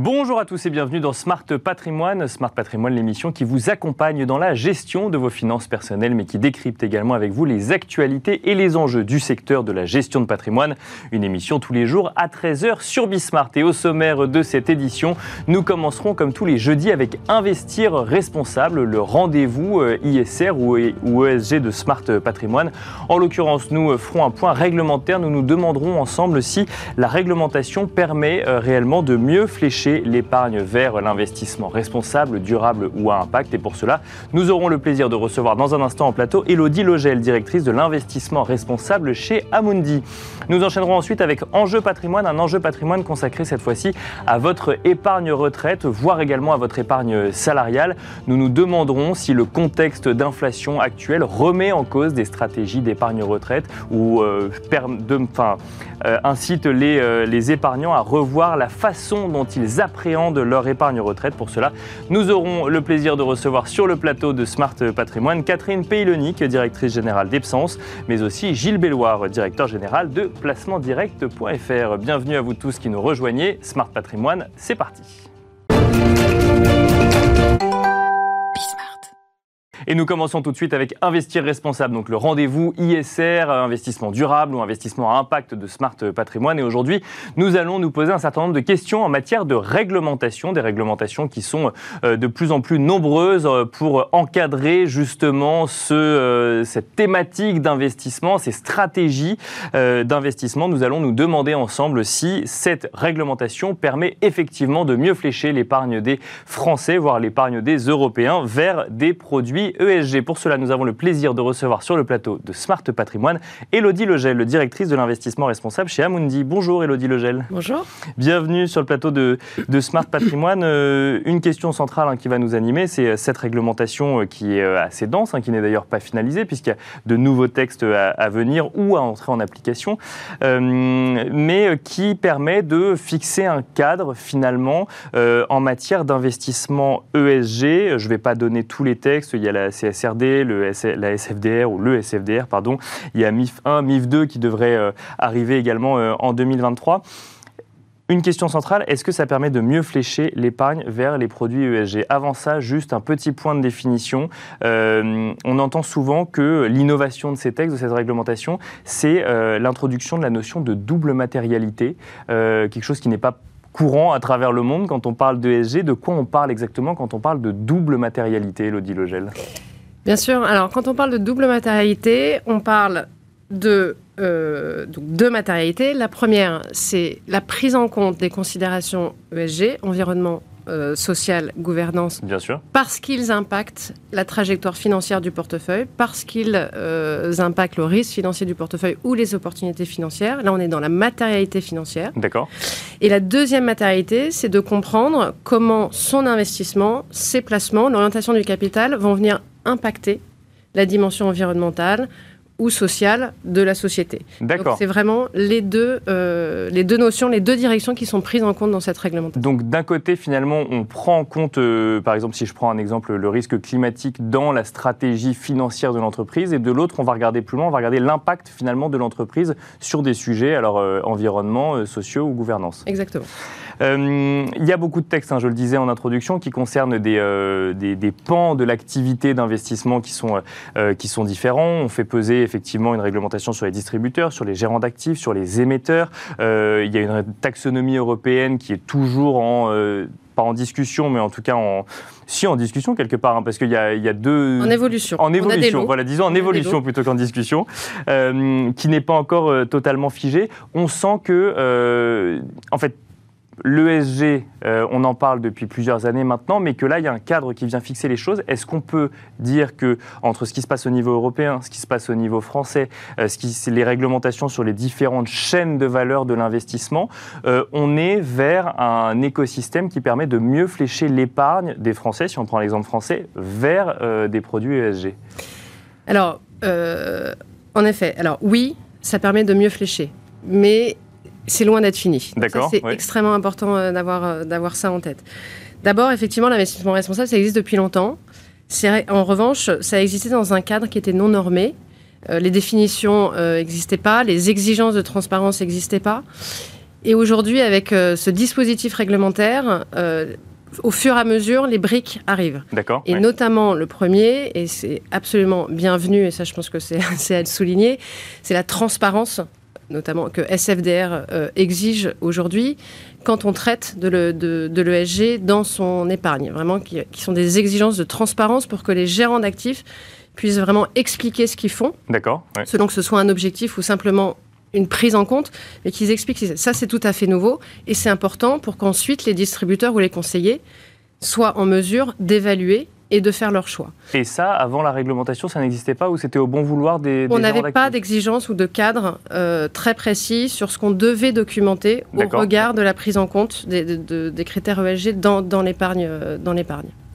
Bonjour à tous et bienvenue dans Smart Patrimoine. Smart Patrimoine, l'émission qui vous accompagne dans la gestion de vos finances personnelles, mais qui décrypte également avec vous les actualités et les enjeux du secteur de la gestion de patrimoine. Une émission tous les jours à 13h sur Bismart. Et au sommaire de cette édition, nous commencerons comme tous les jeudis avec Investir responsable, le rendez-vous euh, ISR ou ESG de Smart Patrimoine. En l'occurrence, nous ferons un point réglementaire. Nous nous demanderons ensemble si la réglementation permet euh, réellement de mieux flécher l'épargne vers l'investissement responsable, durable ou à impact. Et pour cela, nous aurons le plaisir de recevoir dans un instant en plateau Elodie Logel, directrice de l'investissement responsable chez Amundi. Nous enchaînerons ensuite avec Enjeu patrimoine, un enjeu patrimoine consacré cette fois-ci à votre épargne retraite, voire également à votre épargne salariale. Nous nous demanderons si le contexte d'inflation actuel remet en cause des stratégies d'épargne retraite ou euh, euh, incite les, euh, les épargnants à revoir la façon dont ils appréhendent leur épargne retraite. Pour cela, nous aurons le plaisir de recevoir sur le plateau de Smart Patrimoine Catherine Peylonic, directrice générale d'Epsens, mais aussi Gilles Belloir, directeur général de placementdirect.fr. Bienvenue à vous tous qui nous rejoignez. Smart Patrimoine, c'est parti. Et nous commençons tout de suite avec Investir responsable, donc le rendez-vous ISR, investissement durable ou investissement à impact de Smart Patrimoine. Et aujourd'hui, nous allons nous poser un certain nombre de questions en matière de réglementation, des réglementations qui sont euh, de plus en plus nombreuses euh, pour encadrer justement ce, euh, cette thématique d'investissement, ces stratégies d'investissement. Nous allons nous demander ensemble si cette réglementation permet effectivement de mieux flécher l'épargne des Français, voire l'épargne des Européens, vers des produits ESG. Pour cela, nous avons le plaisir de recevoir sur le plateau de Smart Patrimoine Elodie Legel, directrice de l'investissement responsable chez Amundi. Bonjour Elodie Legel. Bonjour. Bienvenue sur le plateau de, Smart Patrimoine. Euh, une question centrale hein, qui va nous animer, c'est euh, cette réglementation euh, qui est assez dense, hein, qui n'est d'ailleurs pas finalisée puisqu'il y a de nouveaux textes à, venir ou à entrer en application, mais qui permet de fixer un cadre finalement en matière d'investissement ESG. Je ne vais pas donner tous les textes, il y a la CSRD, le la SFDR ou le SFDR, pardon. Il y a MIF 1, MIF 2 qui devrait euh, arriver également euh, en 2023. Une question centrale, est-ce que ça permet de mieux flécher l'épargne vers les produits ESG Avant ça, juste un petit point de définition. Euh, on entend souvent que l'innovation de ces textes, de cette réglementation, c'est l'introduction de la notion de double matérialité, quelque chose qui n'est pas courant à travers le monde quand on parle d'ESG. De quoi on parle exactement quand on parle de double matérialité, Elodie Logel Bien sûr. Alors, quand on parle de double matérialité, on parle de euh, deux matérialités. La première, c'est la prise en compte des considérations ESG, environnement, euh, social, gouvernance. Bien sûr. Parce qu'ils impactent la trajectoire financière du portefeuille, parce qu'ils euh, impactent le risque financier du portefeuille ou les opportunités financières. Là, on est dans la matérialité financière. D'accord. Et la deuxième matérialité, c'est de comprendre comment son investissement, ses placements, l'orientation du capital vont venir impacter la dimension environnementale, ou sociale de la société. D'accord. C'est vraiment les deux, euh, les deux notions, les deux directions qui sont prises en compte dans cette réglementation. Donc d'un côté, finalement, on prend en compte, euh, par exemple, si je prends un exemple, le risque climatique dans la stratégie financière de l'entreprise, et de l'autre, on va regarder plus loin, on va regarder l'impact finalement de l'entreprise sur des sujets, alors euh, environnement, sociaux ou gouvernance. Exactement. Il y a beaucoup de textes, hein, je le disais en introduction, qui concernent des, des, des pans de l'activité d'investissement qui, sont qui sont différents. On fait peser effectivement une réglementation sur les distributeurs, sur les gérants d'actifs, sur les émetteurs. Euh, il y a une taxonomie européenne qui est toujours en euh, pas en discussion, mais en tout cas en si en discussion quelque part, hein, parce qu'il y, y, a deux en évolution. En évolution, voilà, disons en évolution plutôt qu'en discussion, euh, qui n'est pas encore totalement figée. On sent que, en fait, L'ESG, euh, on en parle depuis plusieurs années maintenant, mais que là, il y a un cadre qui vient fixer les choses. Est-ce qu'on peut dire que entre ce qui se passe au niveau européen, ce qui se passe au niveau français, euh, ce qui, les réglementations sur les différentes chaînes de valeur de l'investissement, euh, on est vers un écosystème qui permet de mieux flécher l'épargne des Français, si on prend l'exemple français, vers des produits ESG Alors, en effet, alors oui, ça permet de mieux flécher, mais c'est loin d'être fini. D'accord. C'est extrêmement important euh, d'avoir, euh, d'avoir ça en tête. D'abord, effectivement, l'investissement responsable, ça existe depuis longtemps. En revanche, ça a existé dans un cadre qui était non normé. Euh, les définitions n'existaient pas, les exigences de transparence n'existaient pas. Et aujourd'hui, avec ce dispositif réglementaire, au fur et à mesure, les briques arrivent. D'accord. Et notamment le premier, et c'est absolument bienvenu, et ça je pense que c'est à le souligner, c'est la transparence notamment que SFDR euh, exige aujourd'hui quand on traite de l'ESG dans son épargne. Vraiment, qui, sont des exigences de transparence pour que les gérants d'actifs puissent vraiment expliquer ce qu'ils font. D'accord. Selon que ce soit un objectif ou simplement une prise en compte, mais qu'ils expliquent. Ça, c'est tout à fait nouveau et c'est important pour qu'ensuite les distributeurs ou les conseillers soient en mesure d'évaluer et de faire leur choix. Et ça, avant la réglementation, ça n'existait pas ou c'était au bon vouloir des... des On n'avait pas d'exigence ou de cadre euh, très précis sur ce qu'on devait documenter au regard de la prise en compte des, des critères ESG dans, dans l'épargne.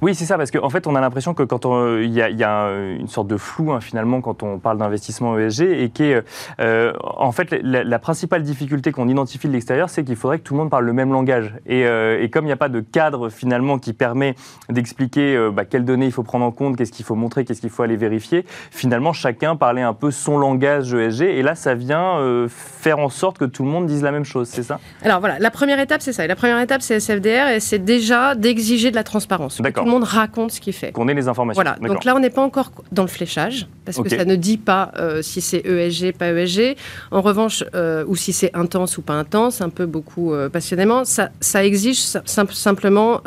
Euh, oui, c'est ça, parce qu'en fait, on a l'impression que quand il y, a, une sorte de flou hein, finalement quand on parle d'investissement ESG et qui euh, en fait, la, principale difficulté qu'on identifie de l'extérieur, c'est qu'il faudrait que tout le monde parle le même langage. Et, euh, comme il n'y a pas de cadre finalement qui permet d'expliquer euh, bah, quelles données il faut prendre en compte, qu'est-ce qu'il faut montrer, qu'est-ce qu'il faut aller vérifier, finalement, chacun parlait un peu son langage ESG. Et là, ça vient faire en sorte que tout le monde dise la même chose, c'est ça? Alors voilà, la première étape, c'est ça. la première étape, c'est SFDR et c'est déjà d'exiger de la transparence. D'accord raconte ce qu'il fait. Qu'on ait les informations. Voilà. Donc là, on n'est pas encore dans le fléchage, parce que ça ne dit pas euh, si c'est ESG, pas ESG. En revanche, euh, ou si c'est intense ou pas intense, un peu beaucoup euh, passionnément, ça, ça exige simplement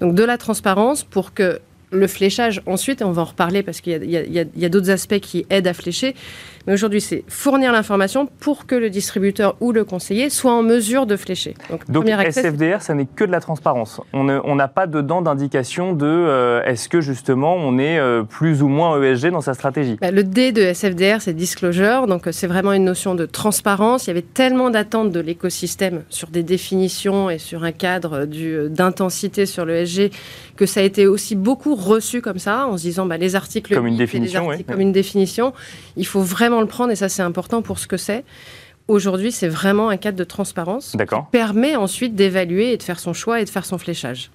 donc de la transparence pour que le fléchage, ensuite, on va en reparler parce qu'il y a d'autres aspects qui aident à flécher, mais aujourd'hui, c'est fournir l'information pour que le distributeur ou le conseiller soit en mesure de flécher. Donc, SFDR, ça n'est que de la transparence. On n'a pas dedans d'indication de euh, est-ce que justement on est euh, plus ou moins ESG dans sa stratégie. Bah, le D de SFDR, c'est disclosure. Donc euh, c'est vraiment une notion de transparence. Il y avait tellement d'attentes de l'écosystème sur des définitions et sur un cadre d'intensité sur l'ESG que ça a été aussi beaucoup reçu comme ça, en se disant bah, les articles comme une définition, comme une définition. Il faut vraiment le prendre, et ça c'est important pour ce que c'est. Aujourd'hui, c'est vraiment un cadre de transparence qui permet ensuite d'évaluer et de faire son choix et de faire son fléchage.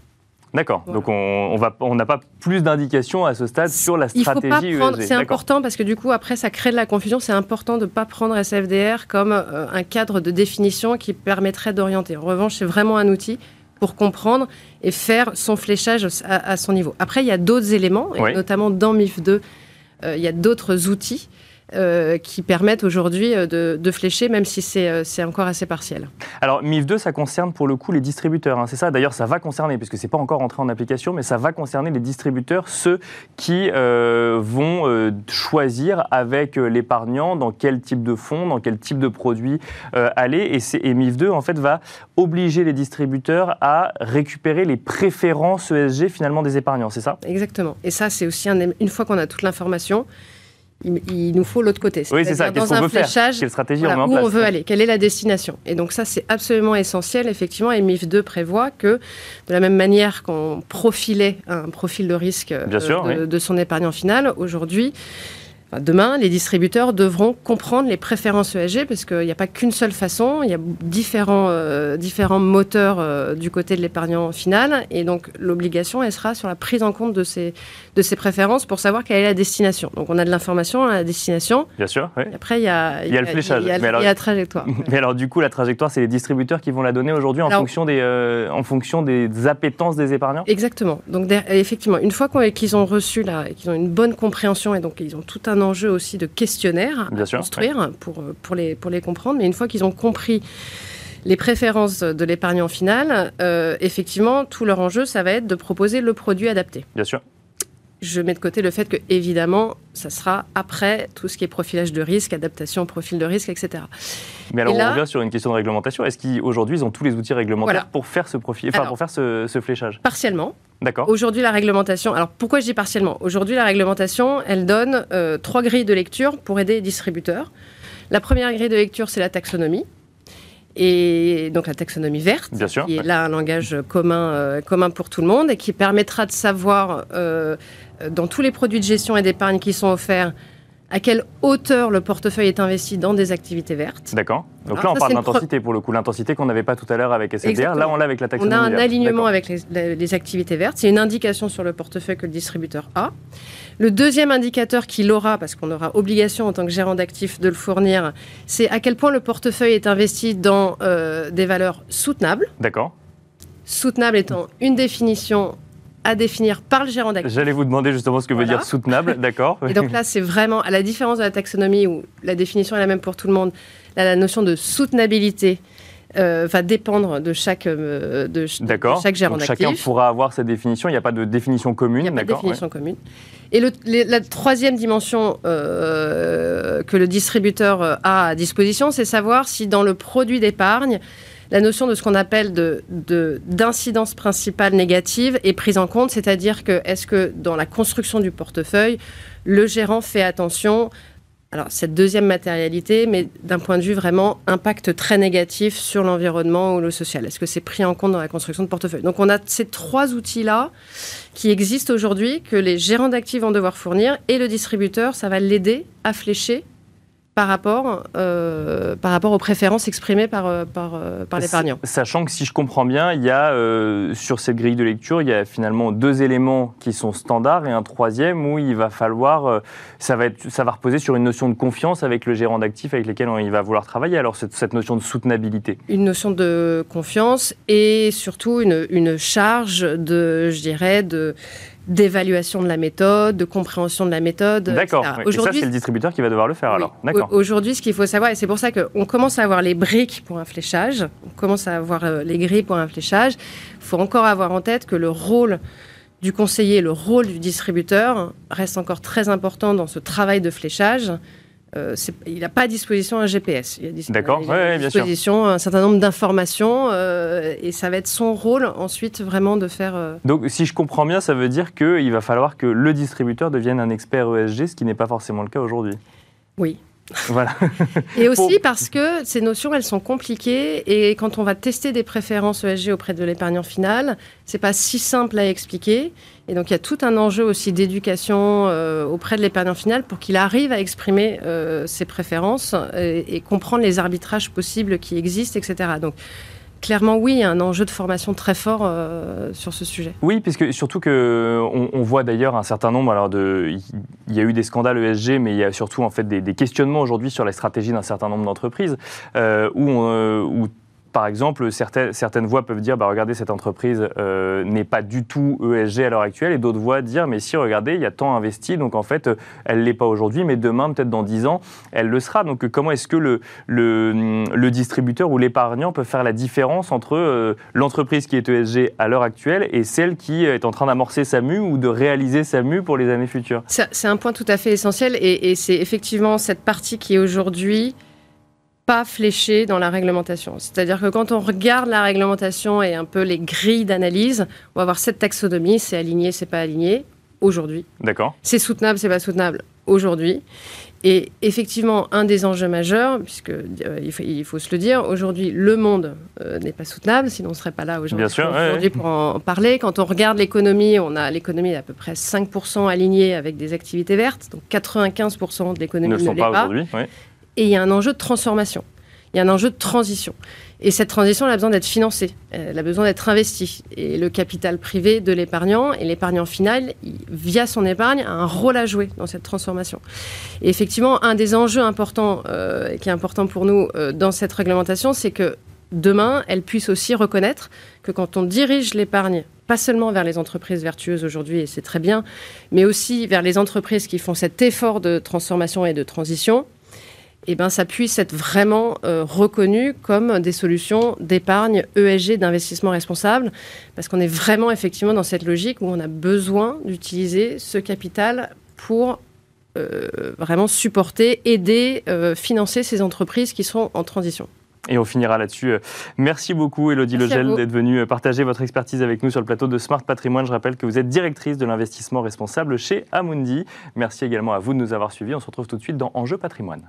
D'accord. Donc on n'a on pas plus d'indications à ce stade sur la stratégie C'est important parce que du coup après ça crée de la confusion. C'est important de ne pas prendre SFDR comme euh, un cadre de définition qui permettrait d'orienter. En revanche, c'est vraiment un outil pour comprendre et faire son fléchage à, son niveau. Après, il y a d'autres éléments, et notamment dans MIF 2, euh, il y a d'autres outils euh, qui permettent aujourd'hui euh, de, flécher, même si euh, c'est encore assez partiel. Alors, MIF 2, ça concerne pour le coup les distributeurs. Hein, c'est ça, d'ailleurs, ça va concerner, puisque ce n'est pas encore entré en application, mais ça va concerner les distributeurs, ceux qui vont choisir avec l'épargnant dans quel type de fonds, dans quel type de produit aller. Et, et MIF 2, en fait, va obliger les distributeurs à récupérer les préférences ESG finalement des épargnants, c'est ça? Exactement. Et ça, c'est aussi une fois qu'on a toute l'information, il, nous faut l'autre côté. Oui, c'est ça. Qu'est-ce qu'on veut faire? Quelle stratégie on met en place Où on veut? aller Quelle est la destination Et donc ça, c'est absolument essentiel, effectivement. Et MIF 2 prévoit que, de la même manière qu'on profilait un profil de risque euh, de, de, son épargnant final, aujourd'hui, demain, les distributeurs devront comprendre les préférences ESG parce qu'il n'y a pas qu'une seule façon, il y a différents, euh, différents moteurs euh, du côté de l'épargnant final et donc l'obligation, elle sera sur la prise en compte de ces, de ces préférences pour savoir quelle est la destination. Donc on a de l'information à la destination. Bien sûr. Et après, il y a, il y a le fléchage. Il y a, la trajectoire. Mais alors du coup, la trajectoire, c'est les distributeurs qui vont la donner aujourd'hui en, fonction des, euh, en fonction des appétences des épargnants? Exactement. Donc effectivement, une fois qu'ils ont reçu, là, qu'ils ont une bonne compréhension et donc ils ont tout un enjeu aussi de questionnaire à construire pour, pour, les, pour les comprendre. Mais une fois qu'ils ont compris les préférences de l'épargnant final, euh, effectivement, tout leur enjeu, ça va être de proposer le produit adapté. Bien sûr. Je mets de côté le fait que, évidemment, ça sera après tout ce qui est profilage de risque, adaptation au profil de risque, etc. Mais alors, on revient sur une question de réglementation. Est-ce qu'aujourd'hui, ils ont tous les outils réglementaires pour faire ce profil, enfin, pour faire ce, ce fléchage? Partiellement. D'accord. Aujourd'hui, la réglementation. Alors, pourquoi je dis partiellement? Aujourd'hui, la réglementation, elle donne euh, trois grilles de lecture pour aider les distributeurs. La première grille de lecture, c'est la taxonomie. Et donc la taxonomie verte, Bien sûr, qui est là un langage commun, euh, commun pour tout le monde et qui permettra de savoir, euh, dans tous les produits de gestion et d'épargne qui sont offerts, à quelle hauteur le portefeuille est investi dans des activités vertes. D'accord. Donc là, on parle d'intensité pour le coup, l'intensité qu'on n'avait pas tout à l'heure avec SFDR. Là, on l'a avec la taxonomie. On a un alignement avec les, activités vertes. C'est une indication sur le portefeuille que le distributeur a. Le deuxième indicateur qu'il aura, parce qu'on aura obligation en tant que gérant d'actifs de le fournir, c'est à quel point le portefeuille est investi dans euh, des valeurs soutenables. D'accord. Soutenable étant une définition à définir par le gérant d'actifs. J'allais vous demander justement ce que veut dire soutenable, d'accord. Et donc là, c'est vraiment, à la différence de la taxonomie où la définition est la même pour tout le monde, la notion de soutenabilité euh, va dépendre de chaque, euh, de, chaque gérant d'actifs. Chacun pourra avoir sa définition, il n'y a pas de définition commune, Il n'y a pas de définition commune. Et le, la troisième dimension euh, que le distributeur a à disposition, c'est savoir si dans le produit d'épargne, la notion de ce qu'on appelle d'incidence de, principale négative est prise en compte, c'est-à-dire que est-ce que dans la construction du portefeuille, le gérant fait attention alors cette deuxième matérialité, mais d'un point de vue vraiment impact très négatif sur l'environnement ou le social. Est-ce que c'est pris en compte dans la construction de portefeuille? Donc on a ces trois outils-là qui existent aujourd'hui, que les gérants d'actifs vont devoir fournir, et le distributeur, ça va l'aider à flécher par rapport, euh, par rapport aux préférences exprimées par, euh, par, euh, par l'épargnant. Sachant que si je comprends bien, il y a sur cette grille de lecture, il y a finalement deux éléments qui sont standards et un troisième où il va falloir, ça va, être, ça va reposer sur une notion de confiance avec le gérant d'actifs avec lequel il va vouloir travailler. Alors cette, cette, notion de soutenabilité. Une notion de confiance et surtout une, une charge de, je dirais, de d'évaluation de la méthode, de compréhension de la méthode. D'accord. Et ça, c'est le distributeur qui va devoir le faire alors. D'accord. Aujourd'hui, ce qu'il faut savoir, et c'est pour ça qu'on commence à avoir les briques pour un fléchage, on commence à avoir euh, les grilles pour un fléchage. Il faut encore avoir en tête que le rôle du conseiller, le rôle du distributeur reste encore très important dans ce travail de fléchage. Euh, il n'a pas à disposition un GPS. Il a, à disposition un certain nombre d'informations euh, et ça va être son rôle ensuite vraiment de faire. Euh, Donc, si je comprends bien, ça veut dire qu'il va falloir que le distributeur devienne un expert ESG, ce qui n'est pas forcément le cas aujourd'hui. Oui. Voilà. et aussi parce que ces notions, elles sont compliquées et quand on va tester des préférences ESG auprès de l'épargnant final, c'est pas si simple à expliquer. Et donc il y a tout un enjeu aussi d'éducation euh, auprès de l'épargnant final pour qu'il arrive à exprimer euh, ses préférences et, et, comprendre les arbitrages possibles qui existent, etc. Donc Clairement, oui, il y a un enjeu de formation très fort euh, sur ce sujet. Oui, puisque surtout que on, voit d'ailleurs un certain nombre. Alors, il y a eu des scandales ESG, mais il y a surtout en fait des, questionnements aujourd'hui sur la stratégie d'un certain nombre d'entreprises euh, où, euh, où par exemple, certaines, voix peuvent dire, bah, regardez, cette entreprise euh, n'est pas du tout ESG à l'heure actuelle, et d'autres voix dire, mais si, regardez, il y a tant investi, donc en fait, elle ne l'est pas aujourd'hui, mais demain, peut-être dans 10 ans, elle le sera. Donc comment est-ce que le, le, distributeur ou l'épargnant peut faire la différence entre euh, l'entreprise qui est ESG à l'heure actuelle et celle qui est en train d'amorcer sa mue ou de réaliser sa mue pour les années futures? C'est un point tout à fait essentiel, et, et c'est effectivement cette partie qui est aujourd'hui pas fléché dans la réglementation. C'est-à-dire que quand on regarde la réglementation et un peu les grilles d'analyse, on va voir cette taxonomie, c'est aligné, c'est pas aligné, aujourd'hui. D'accord. C'est soutenable, c'est pas soutenable, aujourd'hui. Et effectivement, un des enjeux majeurs, puisque euh, il, faut, se le dire, aujourd'hui, le monde euh, n'est pas soutenable, sinon on ne serait pas là aujourd'hui pour en parler. Quand on regarde l'économie, on a l'économie à peu près 5% alignée avec des activités vertes, donc 95% de l'économie ne, ne l'est pas. pas. aujourd'hui. Et il y a un enjeu de transformation. Il y a un enjeu de transition. Et cette transition, elle a besoin d'être financée, elle a besoin d'être investie. Et le capital privé de l'épargnant et l'épargnant final, via son épargne, a un rôle à jouer dans cette transformation. Et effectivement, un des enjeux importants, euh, qui est important pour nous euh, dans cette réglementation, c'est que demain, elle puisse aussi reconnaître que quand on dirige l'épargne, pas seulement vers les entreprises vertueuses aujourd'hui, et c'est très bien, mais aussi vers les entreprises qui font cet effort de transformation et de transition, eh ben, ça puisse être vraiment euh, reconnu comme des solutions d'épargne ESG, d'investissement responsable, parce qu'on est vraiment effectivement dans cette logique où on a besoin d'utiliser ce capital pour euh, vraiment supporter, aider, euh, financer ces entreprises qui sont en transition. Et on finira là-dessus. Merci beaucoup, Elodie Legel, d'être venue partager votre expertise avec nous sur le plateau de Smart Patrimoine. Je rappelle que vous êtes directrice de l'investissement responsable chez Amundi. Merci également à vous de nous avoir suivis. On se retrouve tout de suite dans Enjeu Patrimoine.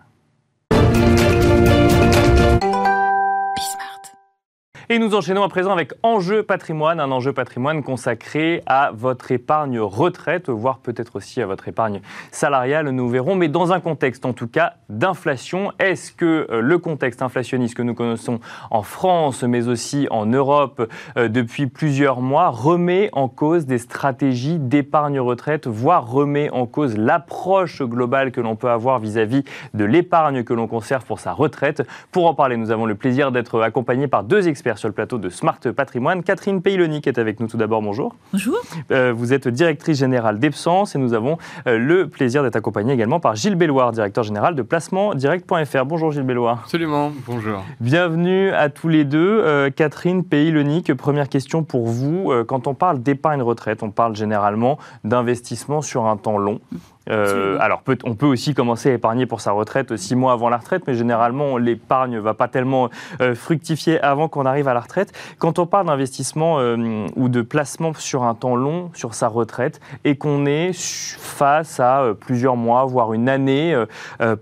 Et nous enchaînons à présent avec Enjeu patrimoine, un enjeu patrimoine consacré à votre épargne retraite, voire peut-être aussi à votre épargne salariale, nous verrons, mais dans un contexte en tout cas d'inflation. Est-ce que euh, le contexte inflationniste que nous connaissons en France, mais aussi en Europe euh, depuis plusieurs mois, remet en cause des stratégies d'épargne retraite, voire remet en cause l'approche globale que l'on peut avoir vis-à-vis de l'épargne que l'on conserve pour sa retraite? Pour en parler, nous avons le plaisir d'être accompagnés par deux experts sur le plateau de Smart Patrimoine. Catherine Peyloni qui est avec nous tout d'abord. Bonjour. Bonjour. Euh, vous êtes directrice générale d'Epsens et nous avons euh, le plaisir d'être accompagnés également par Gilles Belloir, directeur général de placementdirect.fr. Bonjour Gilles Belloir. Absolument, bonjour. Bienvenue à tous les deux. Euh, Catherine Peyloni, première question pour vous. quand on parle d'épargne retraite, on parle généralement d'investissement sur un temps long. Euh, alors, on peut aussi commencer à épargner pour sa retraite six mois avant la retraite, mais généralement, l'épargne ne va pas tellement euh, fructifier avant qu'on arrive à la retraite. Quand on parle d'investissement euh, ou de placement sur un temps long sur sa retraite et qu'on est face à plusieurs mois, voire une année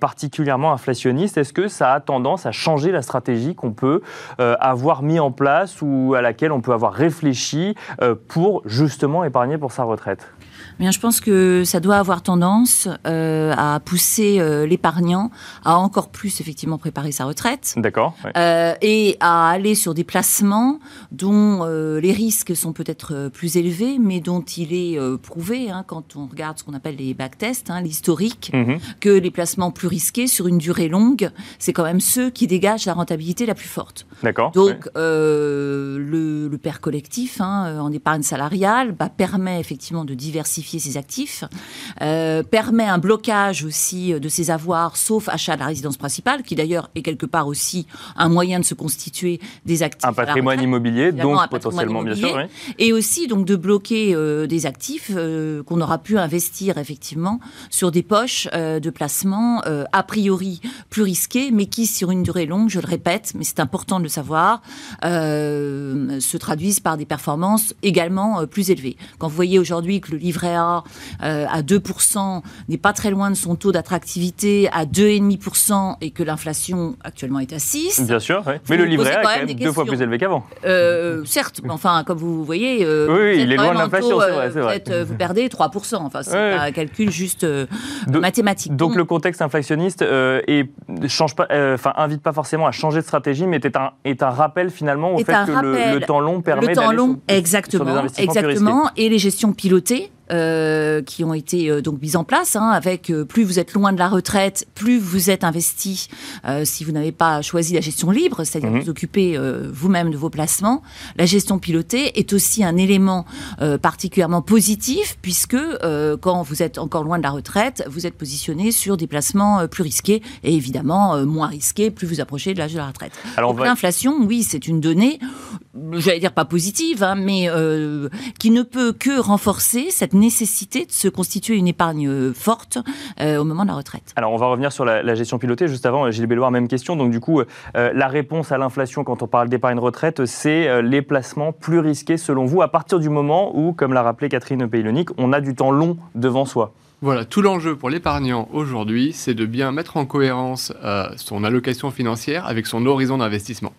particulièrement inflationniste, est-ce que ça a tendance à changer la stratégie qu'on peut avoir mis en place ou à laquelle on peut avoir réfléchi pour justement épargner pour sa retraite? Bien, je pense que ça doit avoir tendance euh, à pousser euh, l'épargnant à encore plus effectivement préparer sa retraite. D'accord. Euh, et à aller sur des placements dont les risques sont peut-être plus élevés, mais dont il est prouvé, hein, quand on regarde ce qu'on appelle les backtests, hein, l'historique, mhm. que les placements plus risqués sur une durée longue, c'est quand même ceux qui dégagent la rentabilité la plus forte. D'accord. Donc le, le, père collectif hein, en épargne salariale bah, permet effectivement de diversifier ses actifs, euh, permet un blocage aussi de ses avoirs, sauf achat de la résidence principale, qui d'ailleurs est quelque part aussi un moyen de se constituer des actifs. Un patrimoine immobilier, donc potentiellement, bien sûr. Et aussi donc de bloquer euh, des actifs euh, qu'on aura pu investir effectivement sur des poches de placement a priori plus risquées, mais qui sur une durée longue, je le répète, mais c'est important de le savoir, se traduisent par des performances également plus élevées. Quand vous voyez aujourd'hui que le livret euh, à 2% n'est pas très loin de son taux d'attractivité à 2,5% et que l'inflation actuellement est à 6. Bien sûr, mais le livret A est quand même deux fois plus élevé qu'avant. Euh, certes, enfin, comme vous voyez, euh, oui, il est loin de l'inflation, c'est vrai. vous perdez 3%. Enfin, c'est un calcul juste mathématique. Donc, le contexte inflationniste et change pas, enfin, invite pas forcément à changer de stratégie, mais est un, est un rappel finalement au fait que le, temps long permet d'aller sur, exactement, exactement, et les gestions pilotées euh, qui ont été euh, donc mises en place, hein, avec euh, plus vous êtes loin de la retraite, plus vous êtes investi. si vous n'avez pas choisi la gestion libre, c'est-à-dire mhm. vous occupez vous-même de vos placements, la gestion pilotée est aussi un élément particulièrement positif puisque quand vous êtes encore loin de la retraite, vous êtes positionné sur des placements plus risqués et évidemment moins risqués plus vous approchez de l'âge de la retraite. Alors l'inflation, oui, c'est une donnée, j'allais dire pas positive, hein, mais qui ne peut que renforcer cette nécessité de se constituer une épargne euh, forte euh, au moment de la retraite. Alors on va revenir sur la, gestion pilotée. Juste avant, Gilles Belloir, même question. Donc du coup, euh, la réponse à l'inflation quand on parle d'épargne retraite, c'est les placements plus risqués selon vous à partir du moment où, comme l'a rappelé Catherine Peylonic, on a du temps long devant soi. Voilà, tout l'enjeu pour l'épargnant aujourd'hui, c'est de bien mettre en cohérence son allocation financière avec son horizon d'investissement.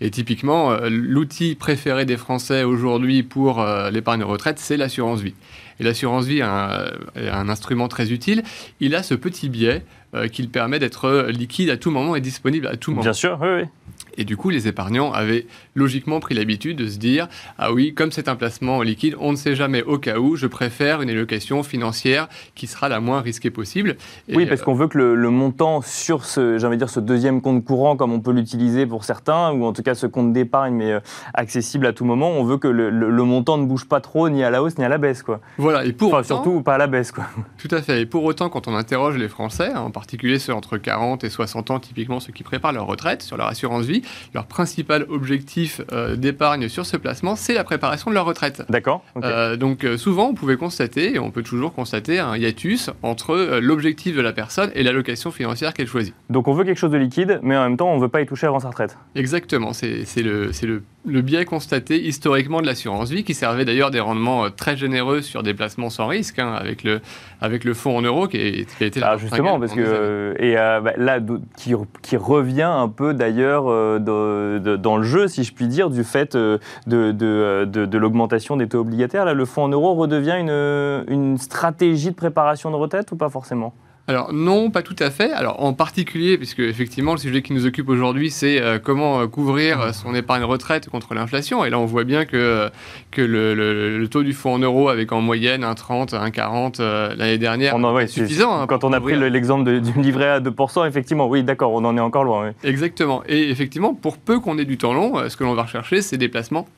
Et typiquement, l'outil préféré des Français aujourd'hui pour l'épargne retraite, c'est l'assurance vie. Et l'assurance vie est un, instrument très utile. Il a ce petit biais euh, qui le permet d'être liquide à tout moment et disponible à tout moment. Bien sûr, oui, oui. Et du coup, les épargnants avaient logiquement pris l'habitude de se dire Ah oui, comme c'est un placement liquide, on ne sait jamais au cas où, je préfère une allocation financière qui sera la moins risquée possible. oui, parce qu'on veut que le, montant sur ce, j'ai dire, ce deuxième compte courant, comme on peut l'utiliser pour certains, ou en tout cas ce compte d'épargne, mais euh, accessible à tout moment, on veut que le, montant ne bouge pas trop, ni à la hausse, ni à la baisse. Quoi. Voilà, et pour enfin, surtout pas à la baisse. Quoi. Tout à fait. Et pour autant, quand on interroge les Français, en particulier ceux entre 40 et 60 ans, typiquement ceux qui préparent leur retraite sur leur assurance vie, leur principal objectif euh, d'épargne sur ce placement, c'est la préparation de leur retraite. D'accord. Euh, donc euh, souvent, on pouvait constater, et on peut toujours constater, un hiatus entre l'objectif de la personne et l'allocation financière qu'elle choisit. Donc on veut quelque chose de liquide, mais en même temps, on ne veut pas y toucher avant sa retraite. Exactement. C'est le, le, le biais constaté historiquement de l'assurance vie, qui servait d'ailleurs des rendements très généreux sur des placements sans risque, hein, avec, le, avec le fonds en euros qui, a été... Ah, justement, parce que... et bah, là, qui, qui, revient un peu d'ailleurs dans le jeu, si je puis dire, du fait de, de, de, l'augmentation des taux obligataires. Là, le fonds en euros redevient une, une stratégie de préparation de retraite ou pas forcément? Alors non, pas tout à fait. Alors en particulier, puisque effectivement le sujet qui nous occupe aujourd'hui, c'est euh, comment euh, couvrir euh, son épargne retraite contre l'inflation. Et là, on voit bien que, que le, taux du fonds en euros, avec en moyenne un 30, un 40 l'année dernière, c'est suffisant. Hein, quand on a pris l'exemple du livret à 2%, effectivement, oui, d'accord, on en est encore loin. Exactement. Et effectivement, pour peu qu'on ait du temps long, ce que l'on va rechercher, c'est des placements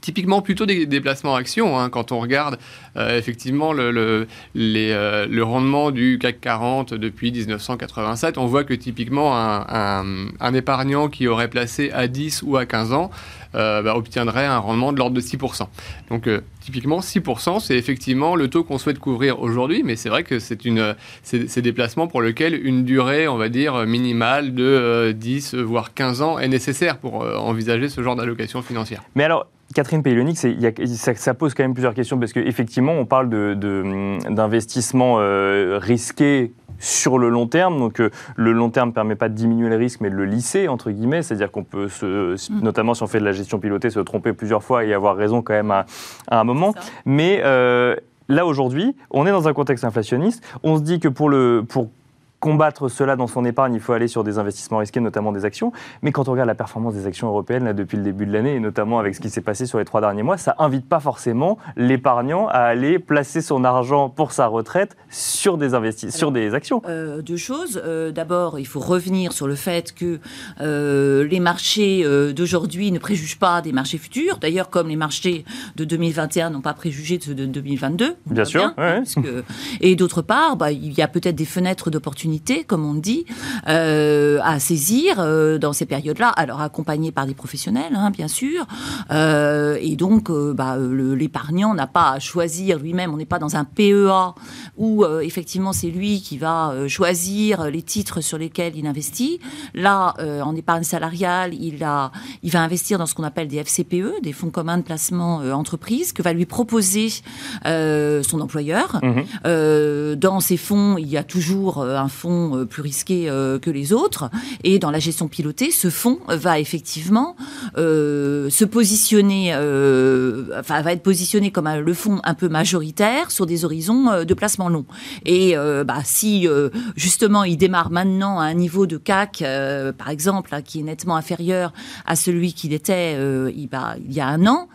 typiquement plutôt des déplacements actions. Hein, quand on regarde euh, effectivement euh, le, rendement du CAC 40 depuis 1987, on voit que typiquement un, épargnant qui aurait placé à 10 ou à 15 ans euh, bah, obtiendrait un rendement de l'ordre de 6%. Donc typiquement 6%, c'est effectivement le taux qu'on souhaite couvrir aujourd'hui, mais c'est vrai que c'est une c'est des placements pour lesquels une durée, on va dire, minimale de 10 voire 15 ans est nécessaire pour envisager ce genre d'allocation financière. Mais alors, Catherine Paylonic, ça, ça, pose quand même plusieurs questions parce qu'effectivement, on parle d'investissements de, euh, risqués sur le long terme. Donc, euh, le long terme ne permet pas de diminuer le risque, mais de le lisser, entre guillemets. C'est-à-dire qu'on peut, se, mm. notamment si on fait de la gestion pilotée, se tromper plusieurs fois et avoir raison quand même à, un moment. Mais euh, là, aujourd'hui, on est dans un contexte inflationniste. On se dit que pour, le, pour combattre cela dans son épargne, il faut aller sur des investissements risqués, notamment des actions. Mais quand on regarde la performance des actions européennes là, depuis le début de l'année, et notamment avec ce qui s'est passé sur les trois derniers mois, ça invite pas forcément l'épargnant à aller placer son argent pour sa retraite sur des investissements, sur des actions. Euh, deux choses. Euh, d'abord, il faut revenir sur le fait que euh, les marchés d'aujourd'hui ne préjugent pas des marchés futurs. D'ailleurs, comme les marchés de 2021 n'ont pas préjugé de, de 2022. Bien sûr. et d'autre part, bah, il y a peut-être des fenêtres d'opportunité comme on dit, euh, à saisir euh, dans ces périodes-là, alors accompagné par des professionnels, hein, bien sûr. Euh, et donc, bah, l'épargnant n'a pas à choisir lui-même. On n'est pas dans un PEA où effectivement c'est lui qui va choisir les titres sur lesquels il investit. Là, en épargne salariale, il, a, il va investir dans ce qu'on appelle des FCPE, des fonds communs de placement entreprise, que va lui proposer son employeur. Mmh. dans ces fonds, il y a toujours un fonds fonds euh, plus risqués euh, que les autres. Et dans la gestion pilotée, ce fonds va effectivement euh, se positionner, enfin va être positionné comme le fonds un peu majoritaire sur des horizons de placement long. Et bah, si justement il démarre maintenant à un niveau de CAC, par exemple, hein, qui est nettement inférieur à celui qu'il était bah, il, y a un an,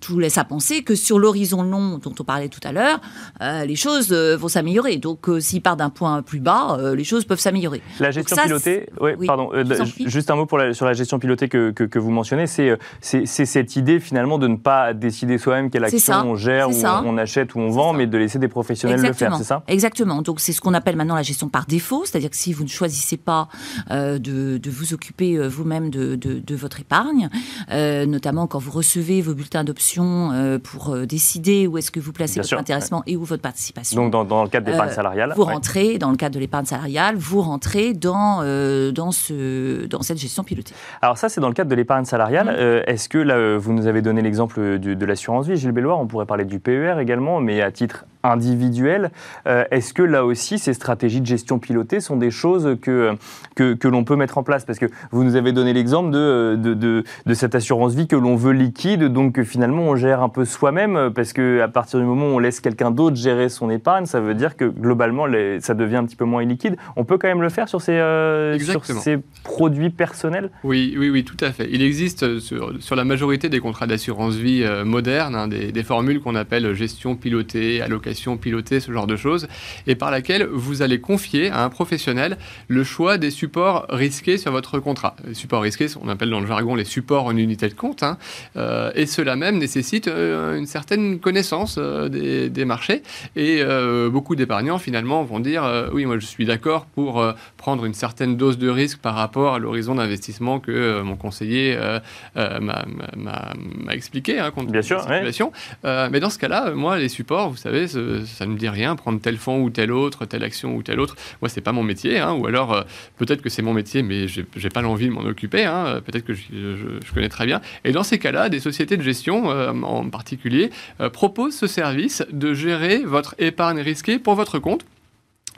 tout laisse à penser que sur l'horizon long dont on parlait tout à l'heure, les choses vont s'améliorer. Donc s'il part d'un point plus bas, euh, les choses peuvent s'améliorer. La gestion pilotée, oui, pardon, euh, juste un mot pour sur la gestion pilotée que, que, vous mentionnez, euh, c'est cette idée finalement de ne pas décider soi-même quelle action on gère, ou on, achète ou on vend, mais de laisser des professionnels le faire, c'est ça Exactement. Donc c'est ce qu'on appelle maintenant la gestion par défaut, c'est-à-dire que si vous ne choisissez pas de, de, vous occuper vous-même de, de, votre épargne, notamment quand vous recevez vos bulletins d'options pour décider où est-ce que vous placez votre intéressement et où votre participation. Donc dans, dans le cadre d'épargne salariale. Vous rentrez dans le cadre de l'épargne salariale, vous rentrez dans, euh, dans, ce, dans cette gestion pilotée. Alors ça, c'est dans le cadre de l'épargne salariale. Mmh. Euh, est-ce que là, vous nous avez donné l'exemple de l'assurance vie, Gilles Belloir, on pourrait parler du PER également, mais à titre individuel. Euh, est-ce que là aussi, ces stratégies de gestion pilotée sont des choses que, que, que l'on peut mettre en place? Parce que vous nous avez donné l'exemple de, de, de, de, cette assurance vie que l'on veut liquide, donc que finalement on gère un peu soi-même, parce qu'à partir du moment où on laisse quelqu'un d'autre gérer son épargne, ça veut dire que globalement, les, ça devient un petit peu moins illiquide. On peut quand même le faire sur ces, euh, sur ces produits personnels? Oui, oui, oui, tout à fait. Il existe euh, sur, sur la majorité des contrats d'assurance vie modernes hein, des, des, formules qu'on appelle gestion pilotée, allocation pilotée, ce genre de choses, et par laquelle vous allez confier à un professionnel le choix des supports risqués sur votre contrat. Les supports risqués, on appelle dans le jargon les supports en unité de compte, hein, euh, et cela même nécessite une certaine connaissance des, des, marchés, et beaucoup d'épargnants finalement vont dire oui, moi je suis d'accord pour euh, prendre une certaine dose de risque par rapport à l'horizon d'investissement que euh, mon conseiller euh, m'a expliqué hein, Bien sûr, mais dans ce cas-là, moi, les supports, vous savez, ça ne me dit rien, prendre tel fonds ou tel autre, telle action ou telle autre. Moi, c'est pas mon métier. Hein. ou alors, peut-être que c'est mon métier, mais j'ai pas l'envie de m'en occuper. Hein. peut-être que je, je, connais très bien. Et dans ces cas-là, des sociétés de gestion, en particulier, proposent ce service de gérer votre épargne risquée pour votre compte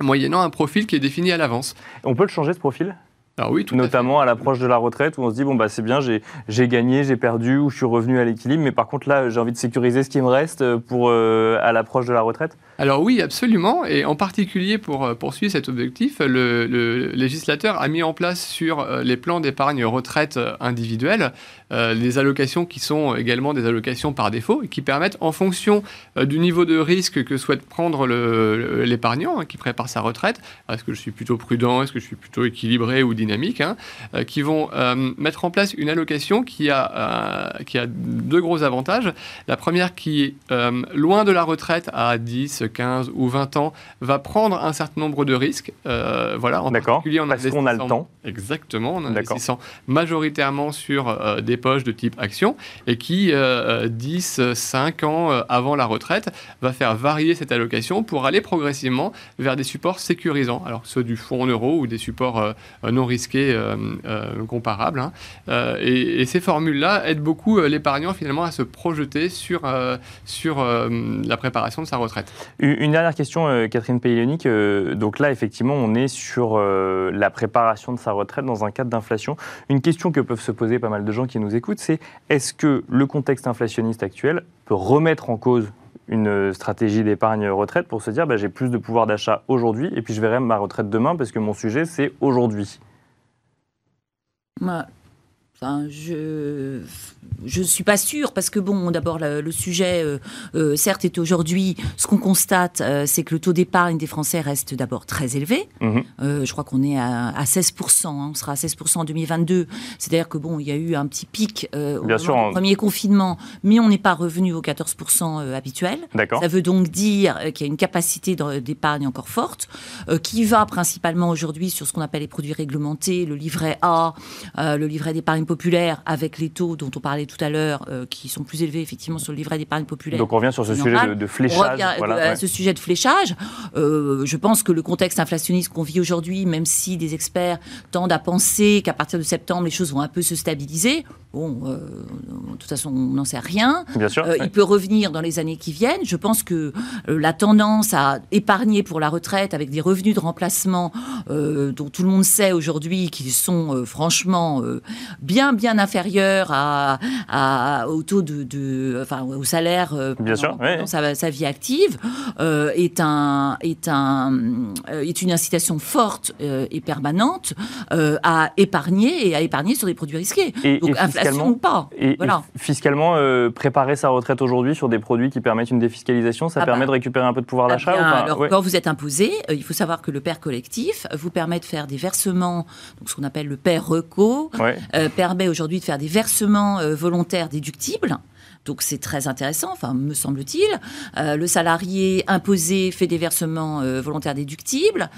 moyennant un profil qui est défini à l'avance. On peut le changer ce profil? Ah Notamment à, l'approche de la retraite où on se dit bon bah c'est bien, j'ai gagné, j'ai perdu ou je suis revenu à l'équilibre, mais par contre là j'ai envie de sécuriser ce qui me reste pour euh, à l'approche de la retraite. Alors oui, absolument, et en particulier pour euh, poursuivre cet objectif, le, législateur a mis en place sur euh, les plans d'épargne retraite euh, individuels des allocations qui sont également des allocations par défaut et qui permettent, en fonction du niveau de risque que souhaite prendre l'épargnant hein, qui prépare sa retraite, est-ce que je suis plutôt prudent, est-ce que je suis plutôt équilibré ou dynamique, hein, qui vont mettre en place une allocation qui a, qui a deux gros avantages. La première qui est loin de la retraite à 10, 15 ou 20 ans, va prendre un certain nombre de risques. Euh, voilà, en particulier en parce qu'on a le temps. Exactement, en investissant majoritairement sur euh, des poches de type action et qui, 10, euh, 5 ans avant la retraite, va faire varier cette allocation pour aller progressivement vers des supports sécurisants, alors ceux du fonds en euros ou des supports non risqués comparables. Hein. Et, et, ces formules-là aident beaucoup l'épargnant finalement à se projeter sur, sur la préparation de sa retraite. Une dernière question, euh, Catherine Paylénic. Euh, donc là, effectivement, on est sur euh, la préparation de sa retraite dans un cadre d'inflation. Une question que peuvent se poser pas mal de gens qui nous écoutent, c'est est-ce que le contexte inflationniste actuel peut remettre en cause une stratégie d'épargne retraite pour se dire bah, j'ai plus de pouvoir d'achat aujourd'hui et puis je verrai ma retraite demain parce que mon sujet c'est aujourd'hui? Je je suis pas sûre parce que bon, d'abord le, sujet, euh, euh, certes, est aujourd'hui. Ce qu'on constate, euh, c'est que le taux d'épargne des Français reste d'abord très élevé. Mhm. je crois qu'on est à, 16% hein, on sera à 16% en 2022. C'est-à-dire que bon, il y a eu un petit pic au premier confinement, mais on n'est pas revenu aux 14 habituels. Ça veut donc dire qu'il y a une capacité d'épargne encore forte, qui va principalement aujourd'hui sur ce qu'on appelle les produits réglementés, le livret A, le livret d'épargne populaire avec les taux dont on parlait tout à l'heure, euh, qui sont plus élevés effectivement sur le livret d'épargne populaire. Donc on revient sur ce sujet de, fléchage. On revient à ce sujet de fléchage. Euh, je pense que le contexte inflationniste qu'on vit aujourd'hui, même si des experts tendent à penser qu'à partir de septembre, les choses vont un peu se stabiliser, bon, euh, de toute façon, on n'en sait rien. Bien sûr, Il peut revenir dans les années qui viennent. Je pense que la tendance à épargner pour la retraite avec des revenus de remplacement dont tout le monde sait aujourd'hui qu'ils sont franchement bien, bien inférieurs à, au taux de, enfin, au salaire euh, Bien pendant, sa, vie active euh, est un est un euh, est une incitation forte et permanente à épargner et à épargner sur des produits risqués. Et, Donc inflation ou pas. Et, voilà. fiscalement, préparer sa retraite aujourd'hui sur des produits qui permettent une défiscalisation, ça ah permet bah. de récupérer un peu de pouvoir d'achat Alors quand vous êtes imposé, il faut savoir que le père collectif vous permet de faire des versements, donc ce qu'on appelle le père reco, permet aujourd'hui de faire des versements volontaires déductibles. Donc c'est très intéressant, enfin me semble-t-il. Euh, le salarié imposé fait des versements euh, volontaires déductibles.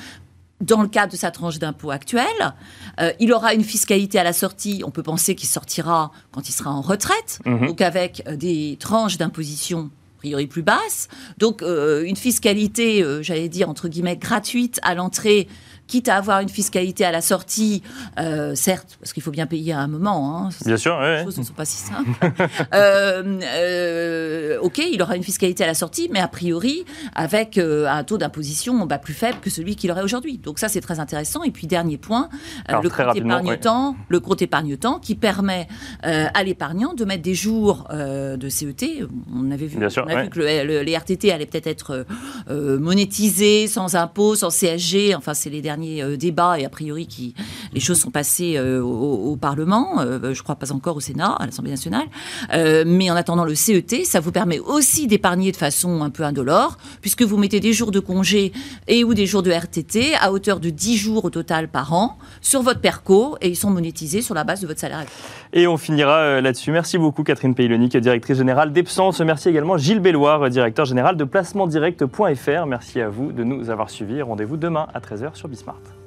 Dans le cadre de sa tranche d'impôt actuelle, euh, il aura une fiscalité à la sortie. On peut penser qu'il sortira quand il sera en retraite, mhm. donc avec des tranches d'imposition a priori plus basses. Donc une fiscalité, j'allais dire entre guillemets gratuite à l'entrée quitte à avoir une fiscalité à la sortie, euh, certes, parce qu'il faut bien payer à un moment. Hein, bien sûr, les choses ne sont pas si simples. Euh, euh, ok, il aura une fiscalité à la sortie, mais a priori avec un taux d'imposition bah, plus faible que celui qu'il aurait aujourd'hui. Donc ça, c'est très intéressant. Et puis dernier point, le compte épargne-temps, le compte épargne-temps qui permet à l'épargnant de mettre des jours de CET. On avait vu, on a vu que les RTT allaient peut-être être monétisés sans impôt, sans CSG. Enfin, c'est les derniers euh, débat et a priori qui, les choses sont passées euh, au, Parlement, euh, je crois pas encore au Sénat, à l'Assemblée nationale. mais en attendant le CET, ça vous permet aussi d'épargner de façon un peu indolore, puisque vous mettez des jours de congé et ou des jours de RTT à hauteur de 10 jours au total par an sur votre PERCO et ils sont monétisés sur la base de votre salaire. Et on finira là-dessus. Merci beaucoup Catherine Paylonic, directrice générale d'Epsens. Merci également Gilles Belloir, directeur général de placementdirect.fr. Merci à vous de nous avoir suivis. Rendez-vous demain à 13h sur Bismart.